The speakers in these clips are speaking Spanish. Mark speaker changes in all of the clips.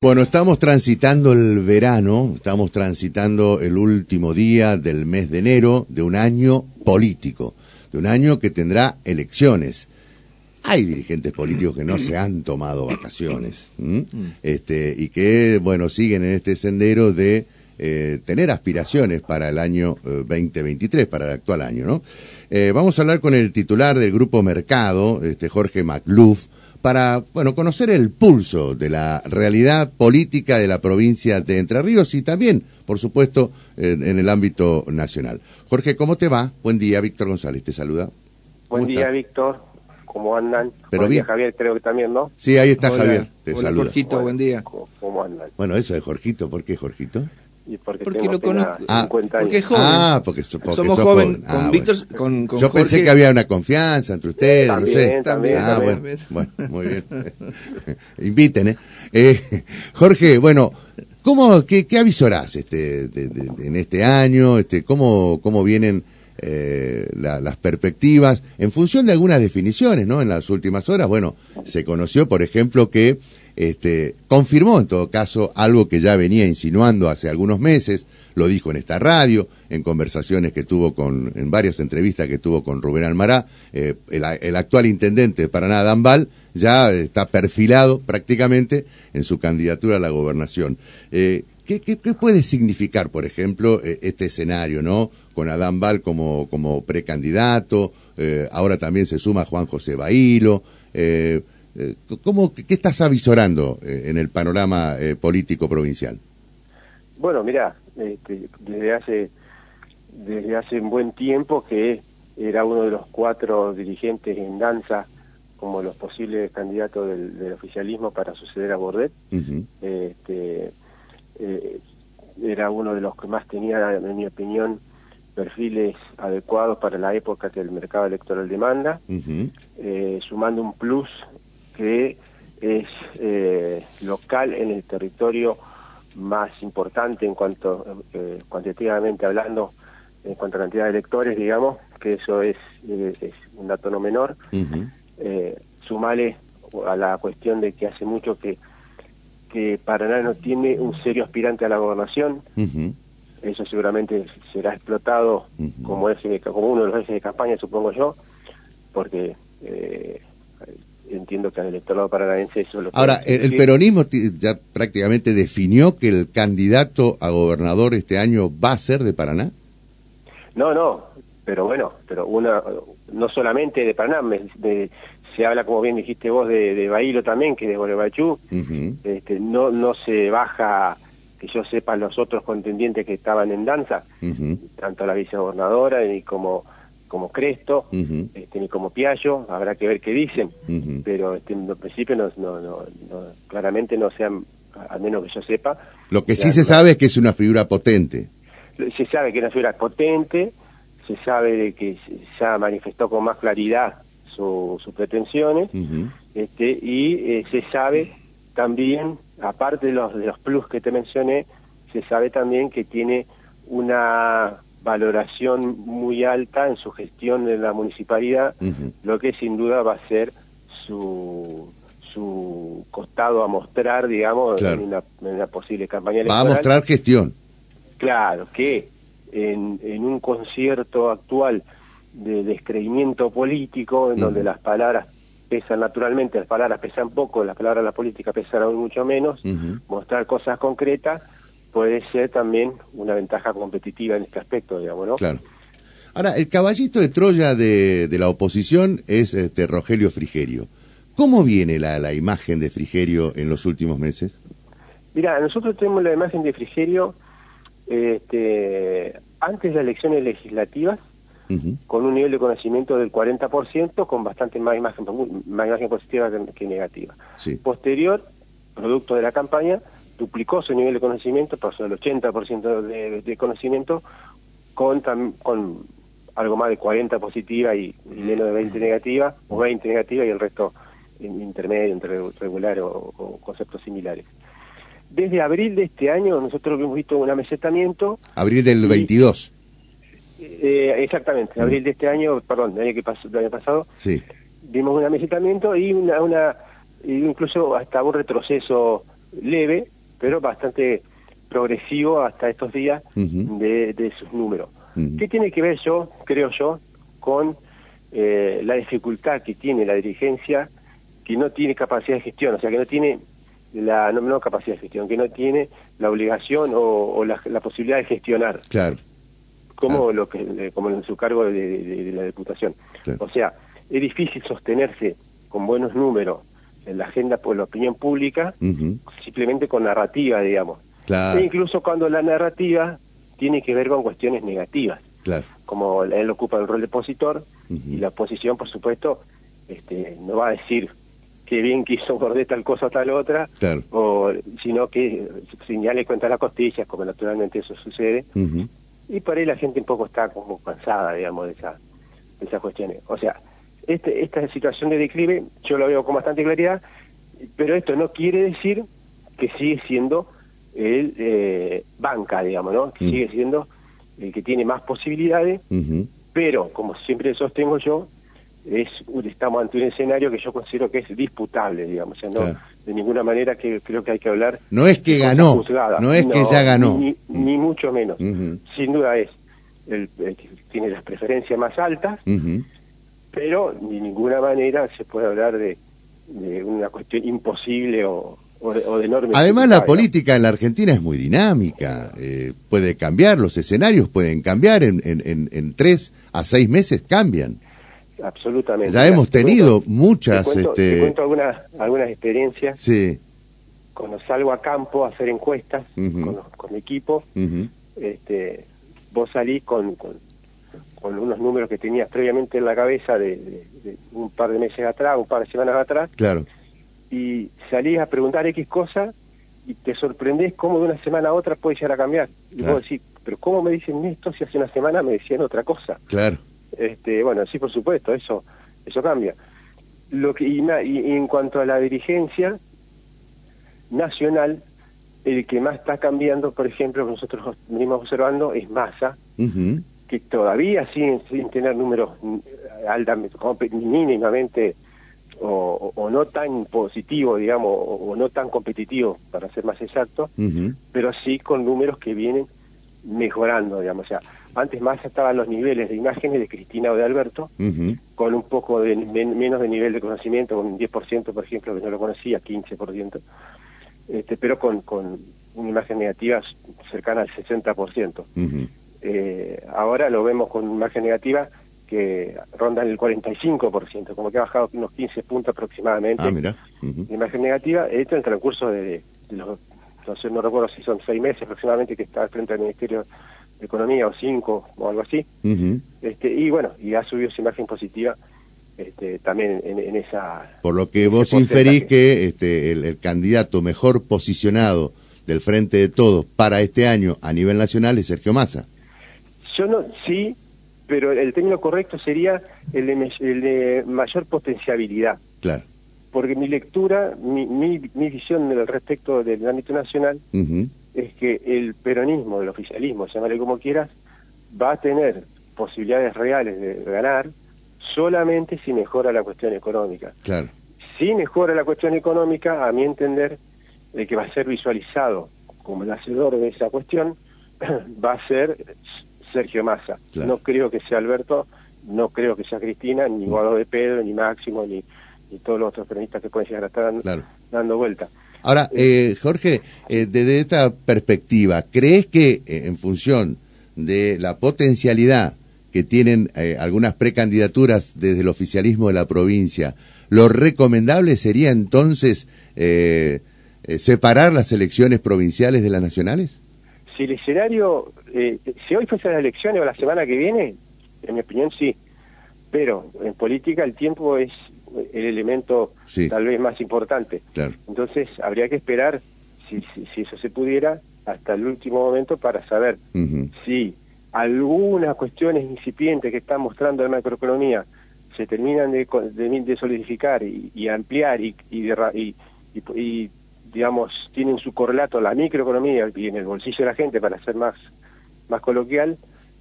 Speaker 1: Bueno, estamos transitando el verano, estamos transitando el último día del mes de enero de un año político, de un año que tendrá elecciones. Hay dirigentes políticos que no se han tomado vacaciones este, y que, bueno, siguen en este sendero de eh, tener aspiraciones para el año 2023, eh, para el actual año, ¿no? Eh, vamos a hablar con el titular del Grupo Mercado, este Jorge McLuff, para bueno, conocer el pulso de la realidad política de la provincia de Entre Ríos y también, por supuesto, en, el ámbito nacional. Jorge, ¿cómo te va? Buen día, Víctor González, te saluda.
Speaker 2: Buen día, Víctor. ¿Cómo andan?
Speaker 1: Pero buen
Speaker 2: bien. Javier, creo que también, ¿no?
Speaker 1: Sí, ahí está Javier, te
Speaker 3: Hola,
Speaker 1: saluda.
Speaker 3: Jorgito, buen día.
Speaker 2: ¿Cómo andan?
Speaker 1: Bueno, eso de Jorgito, ¿por qué Jorgito?
Speaker 2: Y porque,
Speaker 3: Porque
Speaker 2: tengo
Speaker 3: lo conozco.
Speaker 1: Ah,
Speaker 2: 50
Speaker 3: porque es joven.
Speaker 1: Ah, porque, so- porque
Speaker 3: Somos joven
Speaker 1: joven.
Speaker 3: con
Speaker 1: Ah,
Speaker 3: Víctor,
Speaker 1: bueno.
Speaker 3: con, con
Speaker 1: Yo pensé que había una confianza entre ustedes,
Speaker 2: También,
Speaker 1: no sé.
Speaker 2: también,
Speaker 1: ah,
Speaker 2: también.
Speaker 1: bueno, bueno, muy bien. Inviten, ¿eh? Eh, Jorge, bueno, ¿cómo, qué, qué avisorás este, de- de- en este año? Este, ¿Cómo, cómo vienen eh, la- las perspectivas? En función de algunas definiciones, ¿no? En las últimas horas, bueno, se conoció, por ejemplo, que este, confirmó en todo caso algo que ya venía insinuando hace algunos meses, lo dijo en esta radio, en conversaciones que tuvo con, en varias entrevistas que tuvo con Rubén Almará, eh, el, actual intendente de Paraná, Dambal, ya está perfilado prácticamente en su candidatura a la gobernación. Eh, ¿qué, puede significar, por ejemplo, eh, este escenario, no? Con Adán Val como, como precandidato, ahora también se suma Juan José Bailo. Eh, ¿cómo, ¿Qué estás avisorando eh, en el panorama eh, político provincial?
Speaker 2: Bueno, mira, este, desde hace desde hace un buen tiempo que era uno de los cuatro dirigentes en danza como los posibles candidatos del, del oficialismo para suceder a Bordet. Este, eh, era uno de los que más tenía, en mi opinión, perfiles adecuados para la época que el mercado electoral demanda, eh, sumando un plus que es eh, local en el territorio más importante en cuanto, eh, cuantitativamente hablando, en cuanto a cantidad de electores, digamos, que eso es, eh, es un dato no menor. Sumale a la cuestión de que hace mucho que, que Paraná no tiene un serio aspirante a la gobernación, eso seguramente será explotado como, de- como uno de los ejes de campaña, supongo yo, porque eh, entiendo que al electorado paranaense eso es lo.
Speaker 1: Ahora, el, peronismo ya prácticamente definió que el candidato a gobernador este año va a ser de Paraná.
Speaker 2: No, no, pero bueno, pero una no solamente de Paraná, me- de- se habla, como bien dijiste vos, de, de Bailo también, que es de Gualeguaychú, este, no no se baja que yo sepa los otros contendientes que estaban en danza tanto la vicegobernadora ni como como Cresto este, ni como Piallo habrá que ver qué dicen pero este, en principio no, no, no, no- claramente no sean al menos que yo sepa.
Speaker 1: Lo que sí se sabe es que es una figura potente.
Speaker 2: se sabe que es una figura potente se sabe de que ya manifestó con más claridad su- sus pretensiones este, y eh, se sabe también, aparte de los, de los plus que te mencioné, se sabe también que tiene una valoración muy alta en su gestión en la municipalidad, lo que sin duda va a ser su, su costado a mostrar, digamos,
Speaker 1: Claro.
Speaker 2: en, una, en una posible campaña
Speaker 1: Va
Speaker 2: electoral.
Speaker 1: a mostrar gestión.
Speaker 2: Claro, que en, en un concierto actual de descreimiento político, en donde las palabras pesan naturalmente, las palabras pesan poco, las palabras de la política pesan aún mucho menos, mostrar cosas concretas puede ser también una ventaja competitiva en este aspecto, digamos, ¿no?
Speaker 1: Claro. Ahora, el caballito de Troya de, de la oposición es este, Rogelio Frigerio. ¿Cómo viene la, la imagen de Frigerio en los últimos meses?
Speaker 2: Mira, nosotros tenemos la imagen de Frigerio este, antes de las elecciones legislativas, con un nivel de conocimiento del 40%, con bastante más imagen, más imagen positiva que, que negativa.
Speaker 1: Sí.
Speaker 2: Posterior, producto de la campaña, duplicó su nivel de conocimiento, pasó del 80% de, de conocimiento, con, tam- con algo más de 40 positiva y, y menos de 20 negativa, o 20 negativa y el resto en intermedio, entre regular o, o conceptos similares. Desde abril de este año nosotros hemos visto un amesetamiento
Speaker 1: Abril del
Speaker 2: Sí.
Speaker 1: 22.
Speaker 2: eh, exactamente, abril de este año, perdón, del año, que pasó, del año pasado,
Speaker 1: Sí.
Speaker 2: vimos un amesetamiento y una, una y incluso hasta un retroceso leve, pero bastante progresivo hasta estos días de, de, sus números. ¿Qué tiene que ver yo, creo yo, con eh, la dificultad que tiene la dirigencia que no tiene capacidad de gestión, o sea, que no tiene la no, capacidad de gestión, que no tiene la obligación o, la, posibilidad de gestionar.
Speaker 1: Claro.
Speaker 2: Como, lo que, como en su cargo de, la Diputación. O sea, es difícil sostenerse con buenos números en la agenda por la opinión pública, simplemente con narrativa, digamos. E incluso cuando la narrativa tiene que ver con cuestiones negativas. Como él ocupa el rol de opositor y la oposición, por supuesto, este, no va a decir que bien quiso morder tal cosa o tal otra, o, sino que señale cuenta las costillas, como naturalmente eso sucede. Y por ahí la gente un poco está como cansada, digamos, de, esa, de esas cuestiones. O sea, este, esta situación de declive yo lo veo con bastante claridad, pero esto no quiere decir que sigue siendo el eh, banca, digamos, ¿no? Que sigue siendo el que tiene más posibilidades, pero como siempre sostengo yo, es estamos ante un escenario que yo considero que es disputable, digamos, o sea, no de ninguna manera que creo que hay que hablar.
Speaker 1: No es que ganó, no es que ya ganó,
Speaker 2: ni, mucho menos. Sin duda es el, tiene las preferencias más altas, pero de ninguna manera se puede hablar de, una cuestión imposible o, de, enorme.
Speaker 1: Además, la política en la Argentina es muy dinámica, eh, puede cambiar, los escenarios pueden cambiar, en, en, en tres a seis meses cambian
Speaker 2: absolutamente.
Speaker 1: Ya hemos tenido muchas...
Speaker 2: Te cuento,
Speaker 1: este...
Speaker 2: cuento algunas, algunas experiencias.
Speaker 1: Sí.
Speaker 2: Cuando salgo a campo a hacer encuestas con, con, mi equipo, este, vos salís con, con, unos números que tenías previamente en la cabeza de, un par de meses atrás, un par de semanas atrás.
Speaker 1: Claro.
Speaker 2: Y salís a preguntar X cosas y te sorprendés cómo de una semana a otra puede llegar a cambiar. Y vos decís, pero ¿cómo me dicen esto si hace una semana me decían otra cosa?
Speaker 1: Claro.
Speaker 2: Este, bueno, sí, por supuesto, eso eso cambia. Lo que y, en cuanto a la dirigencia nacional, el que más está cambiando, por ejemplo, que nosotros venimos observando, es Massa, que todavía siguen sin tener números altamente, mínimamente o, o, no tan positivos, digamos, o, no tan competitivos, para ser más exacto, pero sí con números que vienen mejorando, digamos. O sea, antes más estaban los niveles de imágenes de Cristina o de Alberto, con un poco de menos de nivel de conocimiento, con un 10%, por ejemplo, que no lo conocía, 15%, este, pero con, con una imagen negativa cercana al 60%. Eh, ahora lo vemos con imagen negativa que ronda el 45%, como que ha bajado unos 15 puntos aproximadamente.
Speaker 1: Ah, mira.
Speaker 2: imagen negativa, esto en el transcurso de, los, no, sé, no recuerdo si son seis meses aproximadamente que está frente al Ministerio economía o cinco o algo así. este, y bueno, y ha subido su imagen positiva este, también en, esa...
Speaker 1: Por lo que vos inferís que este, el, candidato mejor posicionado del Frente de Todos para este año a nivel nacional es Sergio Massa.
Speaker 2: Yo no, sí, pero el término correcto sería el de, mayor potenciabilidad.
Speaker 1: Claro.
Speaker 2: Porque mi lectura, mi, mi, mi visión respecto del ámbito nacional es que el peronismo, el oficialismo, llamarle como quieras, va a tener posibilidades reales de ganar solamente si mejora la cuestión económica.
Speaker 1: Claro.
Speaker 2: Si mejora la cuestión económica, a mi entender, el que va a ser visualizado como el hacedor de esa cuestión va a ser Sergio Massa. No creo que sea Alberto, no creo que sea Cristina, ni. Guado de Pedro, ni Máximo, ni, todos los otros peronistas que pueden llegar a estar dando vuelta.
Speaker 1: Ahora, eh, Jorge, eh, desde esta perspectiva, ¿crees que eh, en función de la potencialidad que tienen algunas precandidaturas desde el oficialismo de la provincia, lo recomendable sería entonces separar las elecciones provinciales de las nacionales?
Speaker 2: Si el escenario, si hoy fuese las elecciones o la semana que viene, en mi opinión sí, pero en política el tiempo es el elemento tal vez más importante. Entonces habría que esperar, si, si, eso se pudiera, hasta el último momento para saber si algunas cuestiones incipientes que está mostrando la macroeconomía se terminan de, de, solidificar y, ampliar y, y, y, digamos, tienen su correlato la microeconomía y en el bolsillo de la gente para ser más, más coloquial,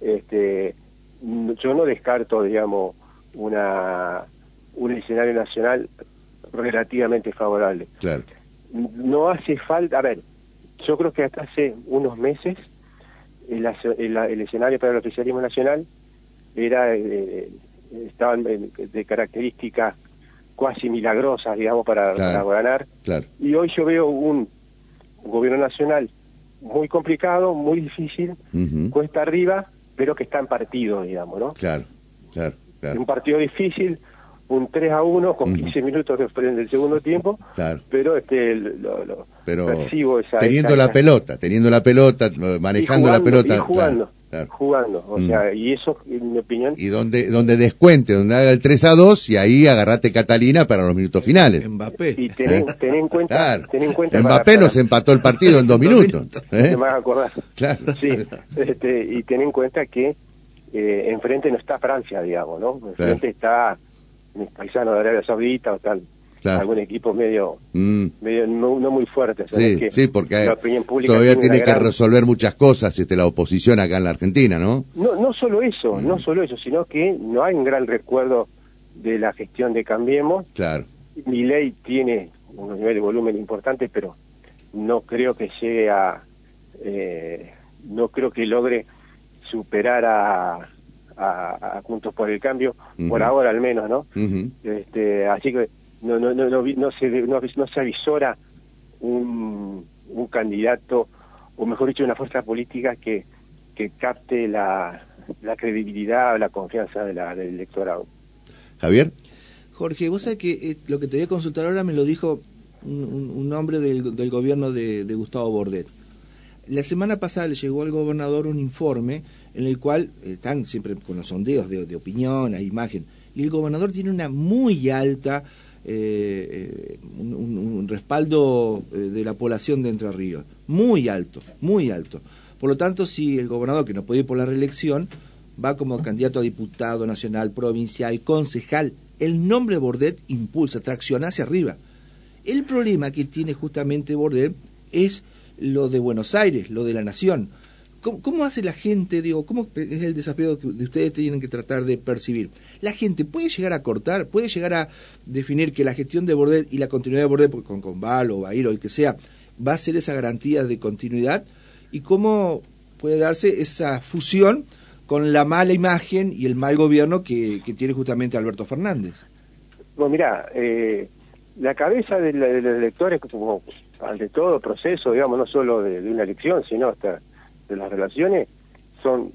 Speaker 2: este, yo no descarto, digamos, una un escenario nacional relativamente favorable.
Speaker 1: Claro.
Speaker 2: no hace falta, a ver, yo creo que hasta hace unos meses el, el, el escenario para el oficialismo nacional era eh, estaban de características cuasi milagrosas, digamos, para, ganar. Y hoy yo veo un gobierno nacional muy complicado, muy difícil, cuesta arriba, pero que está en partido, digamos, ¿no?
Speaker 1: Claro, claro, claro.
Speaker 2: Un partido difícil, un 3 a 1 con 15 minutos después del segundo tiempo, claro. pero este lo,
Speaker 1: pero teniendo la pelota, teniendo la pelota, manejando la pelota,
Speaker 2: y jugando, jugando, o sea, y eso en mi opinión
Speaker 1: y donde donde descuente, donde haga el 3 a 2 y ahí agarrate Catalina para los minutos finales.
Speaker 2: Mbappé. Y ten, en cuenta, ten en cuenta
Speaker 1: Mbappé nos empató el partido en dos minutos.
Speaker 2: ¿eh? me vas a acordar. Claro. Sí, este, y ten en cuenta que eh, enfrente no está Francia, digamos, ¿no? Enfrente está mis paisanos de Arabia Saudita o tal. Algún equipo medio, mm. medio no, muy fuerte.
Speaker 1: Sí, porque todavía tiene que resolver muchas cosas este, la oposición acá en la Argentina, ¿no?
Speaker 2: No, no solo eso, no mm. solo eso, sino que no hay un gran recuerdo de la gestión de Cambiemos.
Speaker 1: Claro.
Speaker 2: Mi ley tiene unos niveles de volumen importantes, pero no creo que llegue a... Eh, no creo que logre superar a, a, Juntos por el Cambio, por ahora al menos, ¿no? este, así que no, no, no, no, no, se, no, no se avisora un, un candidato, o mejor dicho, una fuerza política que, que capte la, la credibilidad o la confianza de la, del electorado.
Speaker 1: Javier.
Speaker 3: Jorge, vos sabés que eh, lo que te voy a consultar ahora me lo dijo un, un hombre del, del gobierno de, de Gustavo Bordet. La semana pasada le llegó al gobernador un informe en el cual están siempre con los sondeos de, opinión, a imagen, y el gobernador tiene una muy alta, eh, eh, un, respaldo eh, de la población de Entre Ríos, muy alto, muy alto. Por lo tanto, si el gobernador, que no puede ir por la reelección, va como candidato a diputado nacional, provincial, concejal, el nombre Bordet impulsa, tracciona hacia arriba. El problema que tiene justamente Bordet es lo de Buenos Aires, lo de la nación ¿Cómo, hace la gente, digo, cómo es el desafío que ustedes tienen que tratar de percibir? La gente puede llegar a cortar, puede llegar a definir que la gestión de Bordet y la continuidad de Bordet, con Conval o Bahir o el que sea, va a ser esa garantía de continuidad y cómo puede darse esa fusión con la mala imagen y el mal gobierno que, tiene justamente Alberto Fernández.
Speaker 2: Bueno, mira, eh, la cabeza de, los electores, como al de todo proceso, digamos, no solo de una elección, sino hasta de las relaciones son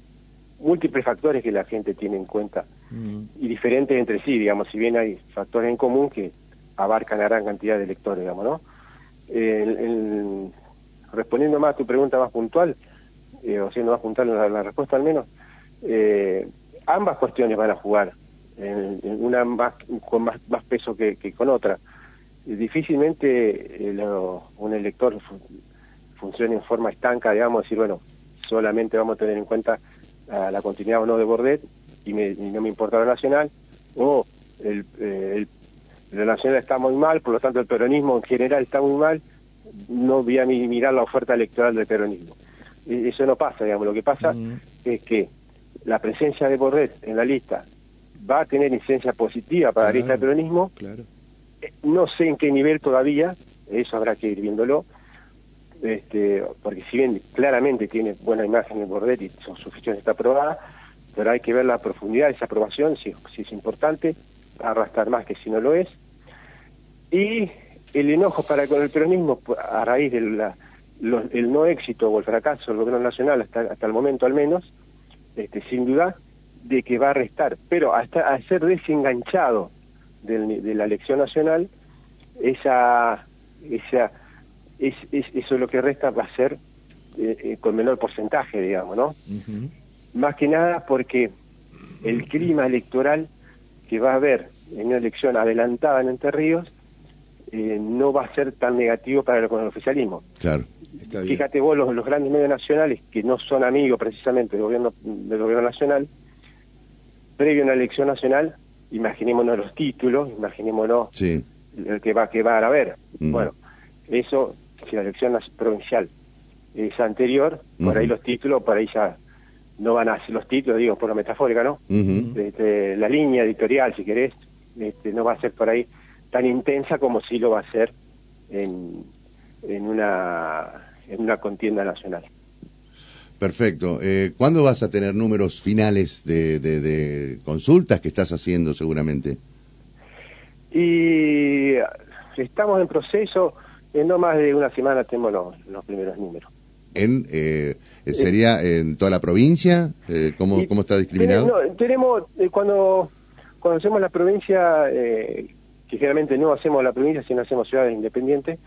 Speaker 2: múltiples factores que la gente tiene en cuenta mm. y diferentes entre sí, digamos, si bien hay factores en común que abarcan a gran cantidad de electores, digamos, ¿no? respondiendo más a tu pregunta más puntual, eh, o siendo más puntual la, respuesta al menos, eh, ambas cuestiones van a jugar, en, una más, con más, más peso que, con otra. difícilmente eh, un elector funcione en forma estanca, digamos, decir, bueno, solamente vamos a tener en cuenta la continuidad o no de Bordet y, no me importa la nacional, o el, eh, la nacional está muy mal, por lo tanto el peronismo en general está muy mal, no voy a mirar la oferta electoral del peronismo. Eso no pasa, digamos, lo que pasa es que la presencia de Bordet en la lista va a tener incidencia positiva para la lista del peronismo,
Speaker 3: claro.
Speaker 2: Eh, no sé en qué nivel todavía, eso habrá que ir viéndolo, este, porque si bien claramente tiene buena imagen el Bordet y su, su está aprobada, pero hay que ver la profundidad de esa aprobación, si, si es importante, arrastrar más que si no lo es. Y el enojo para con el peronismo a raíz del el no éxito o el fracaso del gobierno nacional hasta, hasta el momento al menos, este, sin duda, de que va a restar. Pero hasta a ser desenganchado de la elección nacional, esa, esa es, eso lo que resta va a ser eh, eh, con menor porcentaje, digamos, ¿no? Más que nada porque el clima electoral que va a haber en una elección adelantada en Entre Ríos eh, no va a ser tan negativo para el, oficialismo.
Speaker 1: Claro.
Speaker 2: Fíjate vos, los, grandes medios nacionales, que no son amigos precisamente del gobierno, del gobierno nacional, previo a una elección nacional, imaginémonos los títulos, imaginémonos el que va, que va a haber. Bueno, eso si la elección provincial es anterior, por ahí los títulos, por ahí ya no van a ser los títulos, digo, por la metafórica, ¿no? Este, la línea editorial, si querés, este, no va a ser por ahí tan intensa como si lo va a ser en, en una, en una contienda nacional.
Speaker 1: Perfecto. Eh, ¿Cuándo vas a tener números finales de, de, consultas que estás haciendo seguramente?
Speaker 2: Y estamos en proceso, en no más de una semana tenemos los, primeros números.
Speaker 1: En, eh, ¿Sería en toda la provincia? Eh, ¿cómo, ¿Cómo está discriminado?
Speaker 2: tenemos, eh, cuando, cuando hacemos la provincia, eh, que generalmente no hacemos la provincia, sino hacemos ciudades independientes,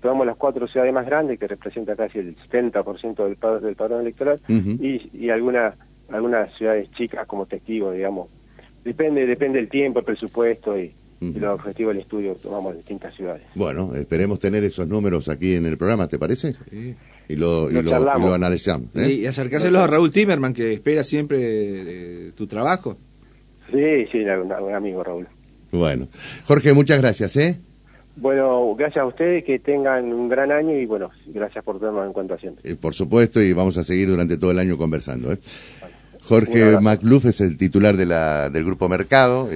Speaker 2: tomamos las cuatro ciudades más grandes, que representan casi el 70% del, del padrón electoral, y, y algunas algunas ciudades chicas como testigos, digamos. Depende depende del tiempo, el presupuesto y, los objetivos del estudio tomamos distintas ciudades.
Speaker 1: Bueno, esperemos tener esos números aquí en el programa, ¿te parece? Sí. Y lo, y lo, analizamos.
Speaker 3: ¿eh? Y acercárselos a Raúl Timerman, que espera siempre tu trabajo.
Speaker 2: Sí, sí, un amigo Raúl.
Speaker 1: Bueno, Jorge, muchas gracias, ¿eh?
Speaker 2: Bueno, gracias a ustedes, que tengan un gran año y bueno, gracias por tenernos en cuenta siempre.
Speaker 1: Eh, por supuesto, y vamos a seguir durante todo el año conversando. ¿eh? Jorge MacLuff es el titular de la, del Grupo Mercado.